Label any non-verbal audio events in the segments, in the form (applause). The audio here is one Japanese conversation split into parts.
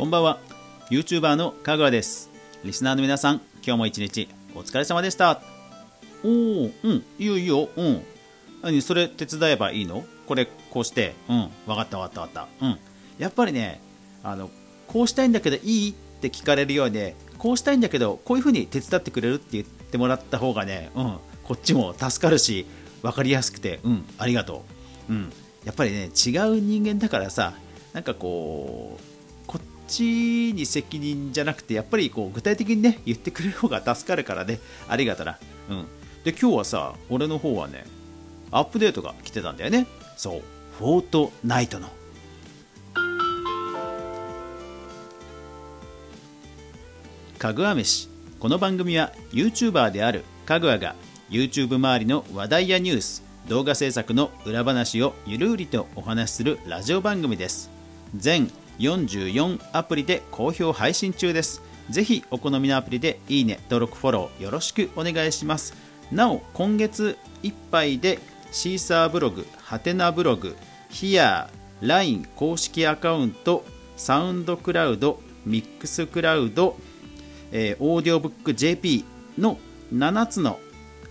こんばんは。YouTuber のかぐわです。リスナーの皆さん今日も一日お疲れ様でした。おおうん。いいよいいようん。何それ手伝えばいいの？これこうして。うん。分かった分かった分かった。うん。やっぱりねあのこうしたいんだけどいいって聞かれるようでこうしたいんだけどこういう風に手伝ってくれるって言ってもらった方がねうん。こっちも助かるし分かりやすくてうん。ありがとう。うん。やっぱりね違う人間だからさなんかこうちに責任じゃなくてやっぱりこう具体的にね言ってくれる方が助かるからね。(laughs) ありがとな。うん。で今日はさ俺の方はねアップデートが来てたんだよね。そう。フォートナイトの。かぐわ飯。この番組は YouTuber であるかぐわが YouTube 周りの話題やニュース動画制作の裏話をゆるりとお話しするラジオ番組です。全44アプリで好評配信中です。ぜひお好みのアプリでいいね登録フォローよろしくお願いします。なお今月いっぱいでシーサーブログハテナブログヒアー LINE 公式アカウントサウンドクラウドミックスクラウド、えー、オーディオブック JP の7つの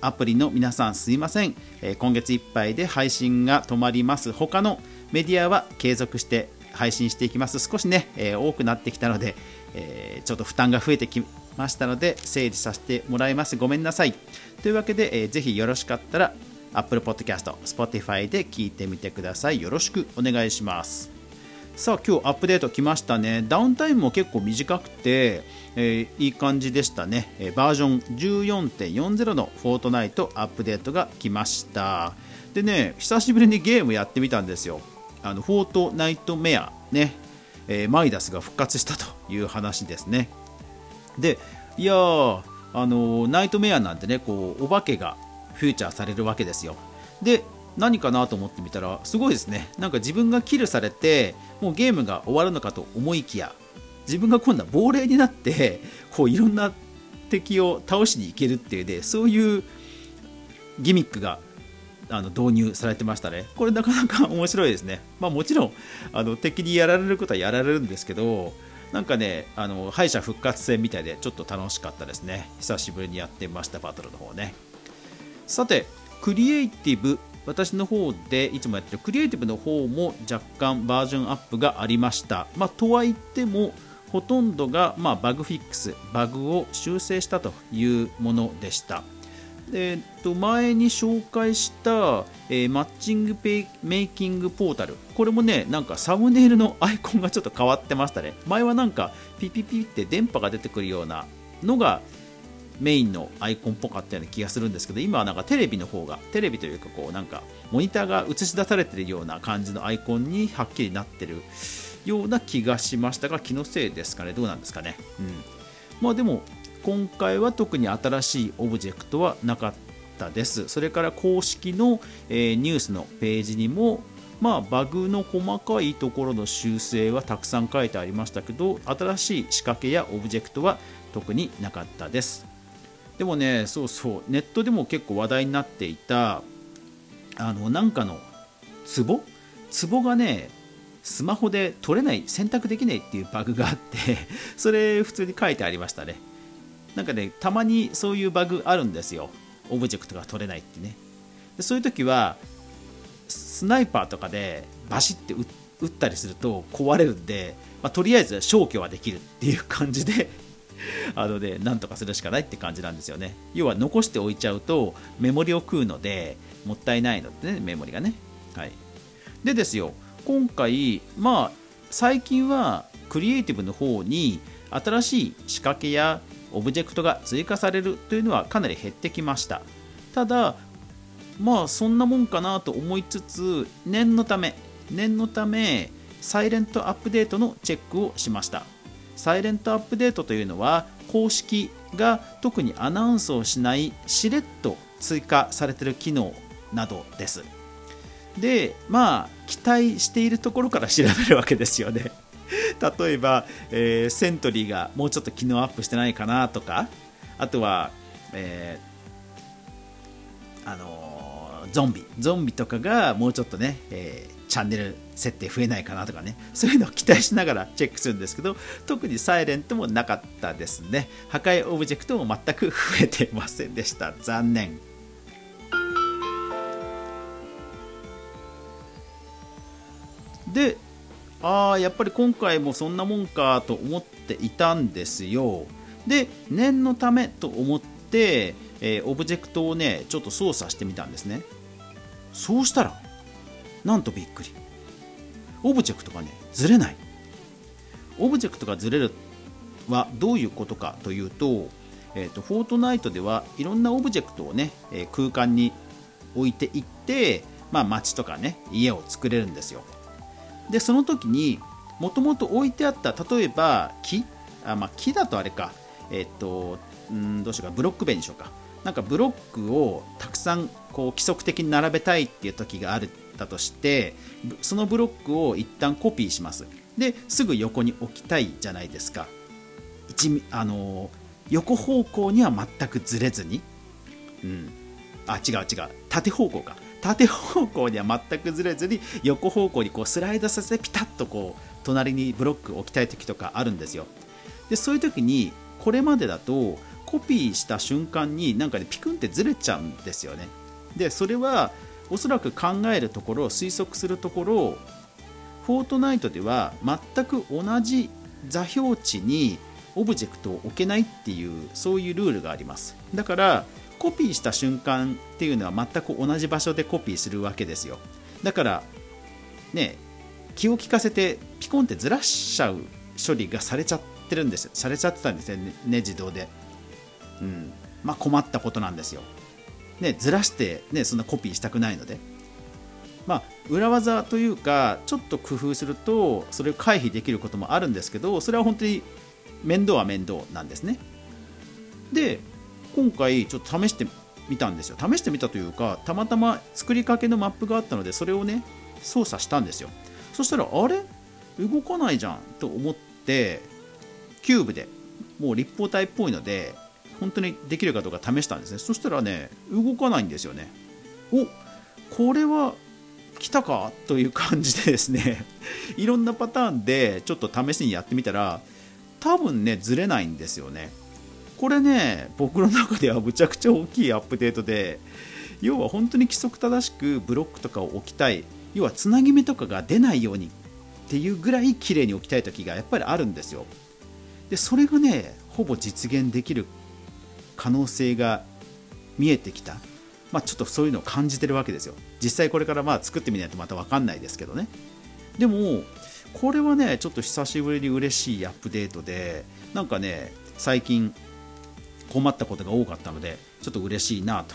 アプリの皆さんすいません、えー、今月いっぱいで配信が止まります。他のメディアは継続して配信していきます。少しね、えー、多くなってきたので、えー、ちょっと負担が増えてきましたので整理させてもらいます。ごめんなさい。というわけで、えー、ぜひよろしかったら Apple Podcast、Spotify で聞いてみてください。よろしくお願いします。さあ今日アップデート来ましたね。ダウンタイムも結構短くて、えー、いい感じでしたね、えー、バージョン14.40のフォートナイトアップデートが来ました。でね久しぶりにゲームやってみたんですよ。あのフォートナイトメアね、えー、マイダスが復活したという話ですね。でいやーあのナイトメアなんてねこうお化けがフューチャーされるわけですよ。で何かなと思ってみたらすごいですね。なんか自分がキルされてもうゲームが終わるのかと思いきや自分が今度は亡霊になって (laughs) こういろんな敵を倒しに行けるっていうでそういうギミックがあの導入されてましたね。これなかなか面白いですね。まあもちろんあの敵にやられることはやられるんですけど、なんかね、あの敗者復活戦みたいでちょっと楽しかったですね。久しぶりにやってました、バトルの方ね。さて、クリエイティブ、私の方でいつもやってるクリエイティブの方も若干バージョンアップがありました。まあ、とはいっても、ほとんどが、まあ、バグフィックス、バグを修正したというものでした。えー、と前に紹介した、えー、マッチングペイメイキングポータル。これもねなんかサムネイルのアイコンがちょっと変わってましたね。前はなんかピピピって電波が出てくるようなのがメインのアイコンっぽかったような気がするんですけど今はなんかテレビの方がテレビというかこうなんかモニターが映し出されてるような感じのアイコンにはっきりなってるような気がしましたが気のせいですかね。どうなんですかね。うん。まあでも今回は特に新しいオブジェクトはなかったです。それから公式の、えー、ニュースのページにもまあ、バグの細かいところの修正はたくさん書いてありましたけど新しい仕掛けやオブジェクトは特になかったです。でもねそうそうネットでも結構話題になっていたあのなんかの壺？壺がねスマホで取れない選択できないっていうバグがあってそれ普通に書いてありましたね。なんかねたまにそういうバグあるんですよオブジェクトが取れないってねでそういう時はスナイパーとかでバシッて撃ったりすると壊れるんで、まあ、とりあえず消去はできるっていう感じで (laughs) あのね、なんとかするしかないって感じなんですよね。要は残しておいちゃうとメモリを食うのでもったいないのでね、メモリがね。はい。でですよ、今回、まあ、最近はクリエイティブの方に新しい仕掛けやオブジェクトが追加されるというのはかなり減ってきました。ただまあそんなもんかなと思いつつ念のため念のためサイレントアップデートのチェックをしました。サイレントアップデートというのは公式が特にアナウンスをしないしれっと追加されてる機能などです。でまあ期待しているところから調べるわけですよね。例えば、えー、セントリーがもうちょっと機能アップしてないかなとかあとは、えー、あのー、ゾンビゾンビとかがもうちょっとね、え、チャンネル設定増えないかなとかねそういうのを期待しながらチェックするんですけど特にサイレントもなかったですね。破壊オブジェクトも全く増えてませんでした。残念。でああやっぱり今回もそんなもんかと思っていたんですよ。で念のためと思って、えー、オブジェクトをねちょっと操作してみたんですね。そうしたらなんとびっくり。オブジェクトがねずれない。オブジェクトがずれるはどういうことかというと,、えーと、フォートナイトではいろんなオブジェクトをね、えー、空間に置いていって、まあ、街とかね家を作れるんですよ。でその時にもともと置いてあった例えば木あ、まあ、木だとあれかえっ、とんどうしようかブロック塀にしようか。なんかブロックをたくさんこう規則的に並べたいっていう時があるったとしてそのブロックを一旦コピーします。ですぐ横に置きたいじゃないですか。一あの横方向には全くずれずに、うん、あ違う違う。縦方向か。縦方向には全くずれずに横方向にこうスライドさせてピタッとこう隣にブロック置きたい時とかあるんですよ。でそういう時にこれまでだとコピーした瞬間になんかねピクンってずれちゃうんですよね。でそれはおそらく考えるところ推測するところフォートナイトでは全く同じ座標値にオブジェクトを置けないっていうそういうルールがあります。だからコピーした瞬間っていうのは全く同じ場所でコピーするわけですよ。だからね気を利かせてピコンってずらしちゃう処理がされちゃってるんですされちゃってたんですねね自動で。うん。まあ困ったことなんですよ。ね、ずらして、ね、そんなコピーしたくないので、まあ、裏技というかちょっと工夫するとそれを回避できることもあるんですけどそれは本当に面倒は面倒なんですね。で今回ちょっと試してみたんですよ。試してみたというかたまたま作りかけのマップがあったのでそれをね操作したんですよ。そしたらあれ？動かないじゃんと思ってキューブでもう立方体っぽいので本当にできるかどうか試したんですね。そしたらね動かないんですよね。おこれは来たか？という感じでですねいろんなパターンでちょっと試しにやってみたら多分ねずれないんですよね。これね僕の中ではむちゃくちゃ大きいアップデートで要は本当に規則正しくブロックとかを置きたい。要はつなぎ目とかが出ないようにっていうぐらい綺麗に置きたい時がやっぱりあるんですよ。でそれがねほぼ実現できる可能性が見えてきた、まあ、ちょっとそういうのを感じてるわけですよ。実際これからまあ作ってみないとまた分かんないですけどね。でもこれはねちょっと久しぶりに嬉しいアップデートでなんかね最近困ったことが多かったのでちょっと嬉しいなと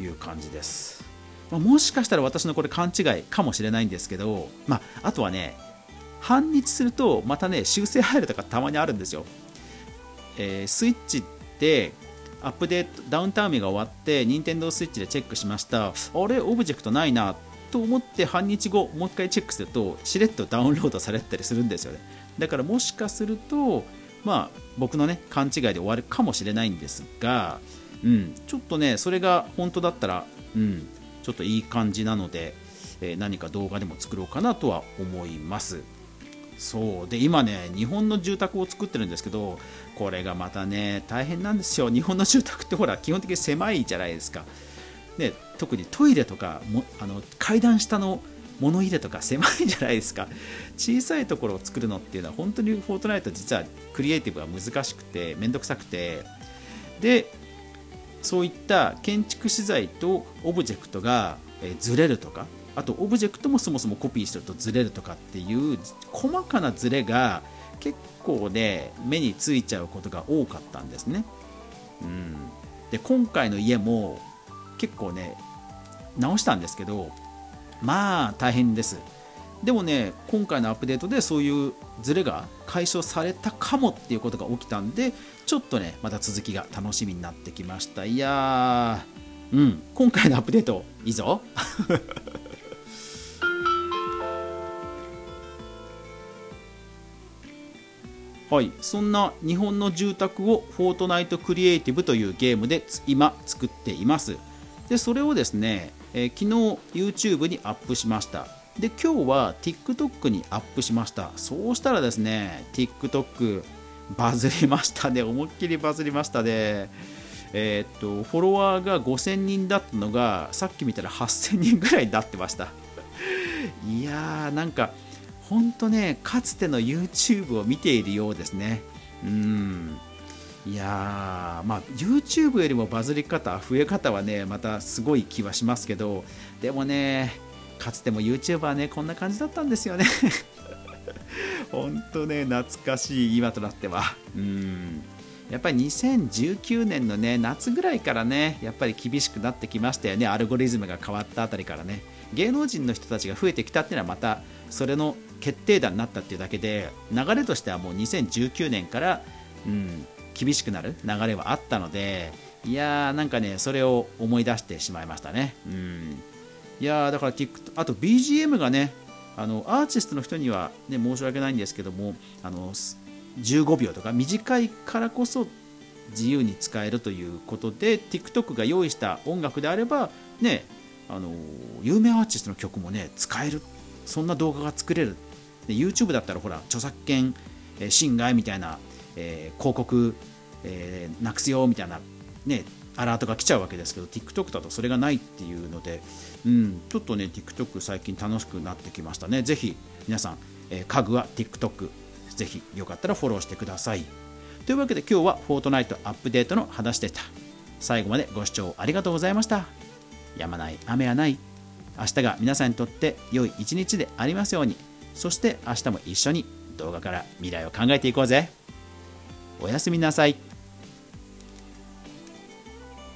いう感じです、まあ、もしかしたら私のこれ勘違いかもしれないんですけど、まあ、あとはね半日するとまたね修正入るとかたまにあるんですよ、えー、スイッチってアップデートダウンタウンが終わって任天堂スイッチでチェックしました。あれオブジェクトないなと思って半日後もう一回チェックするとしれっとダウンロードされたりするんですよね。だからもしかするとまあ僕のね勘違いで終わるかもしれないんですが、うん、ちょっとねそれが本当だったら、うん、ちょっといい感じなので、えー、何か動画でも作ろうかなとは思います。そうで今ね日本の住宅を作ってるんですけどこれがまたね大変なんですよ。日本の住宅ってほら基本的に狭いじゃないですか。で特にトイレとかもあの階段下の物入れとか狭いじゃないですか。小さいところを作るのっていうのは本当にフォートナイト実はクリエイティブが難しくて面倒くさくて。でそういった建築資材とオブジェクトがずれるとかあとオブジェクトもそもそもコピーしてるとずれるとかっていう細かなずれが結構ね目についちゃうことが多かったんですね。うん、で今回の家も結構ね直したんですけどまあ大変です。でもね今回のアップデートでそういうズレが解消されたかもっていうことが起きたんでちょっとねまた続きが楽しみになってきました。いやーうん。今回のアップデートいいぞ。(laughs) はい、そんな日本の住宅をフォートナイトクリエイティブというゲームで今作っています。でそれをですね、えー、昨日 YouTube にアップしました。で今日は TikTok にアップしました。そうしたらですね TikTok バズりましたね。思いっきりバズりましたね。えー、っとフォロワーが5000人だったのがさっき見たら8000人ぐらいになってました。いやーなんか本当ねかつての YouTube を見ているようですね。うん。いやーまあ YouTube よりもバズり方増え方はねまたすごい気はしますけどでもねかつても YouTuber ねこんな感じだったんですよね。(laughs) 本当ね懐かしい今となっては。うん。やっぱり2019年のね夏ぐらいからねやっぱり厳しくなってきましたよね。アルゴリズムが変わったあたりからね。芸能人の人たちが増えてきたっていうのはまたそれの決定打になったっていうだけで流れとしてはもう2019年から、うん、厳しくなる流れはあったのでいやーなんかねそれを思い出してしまいましたね、うん、いやだから TikTok あと BGM がねあのアーティストの人には、ね、申し訳ないんですけどもあの15秒とか短いからこそ自由に使えるということで TikTok が用意した音楽であればねあの有名アーティストの曲もね使える。そんな動画が作れる。で YouTube だったらほら著作権侵害みたいな、えー、広告、えー、なくすよみたいなねアラートが来ちゃうわけですけど TikTok だとそれがないっていうので、うん、ちょっとね TikTok 最近楽しくなってきましたね。ぜひ皆さん、えー、家具は TikTok ぜひよかったらフォローしてください。というわけで今日はフォートナイトアップデートの話でした。最後までご視聴ありがとうございました。やまない雨はない。明日が皆さんにとって良い一日でありますように。そして明日も一緒に動画から未来を考えていこうぜ。おやすみなさい。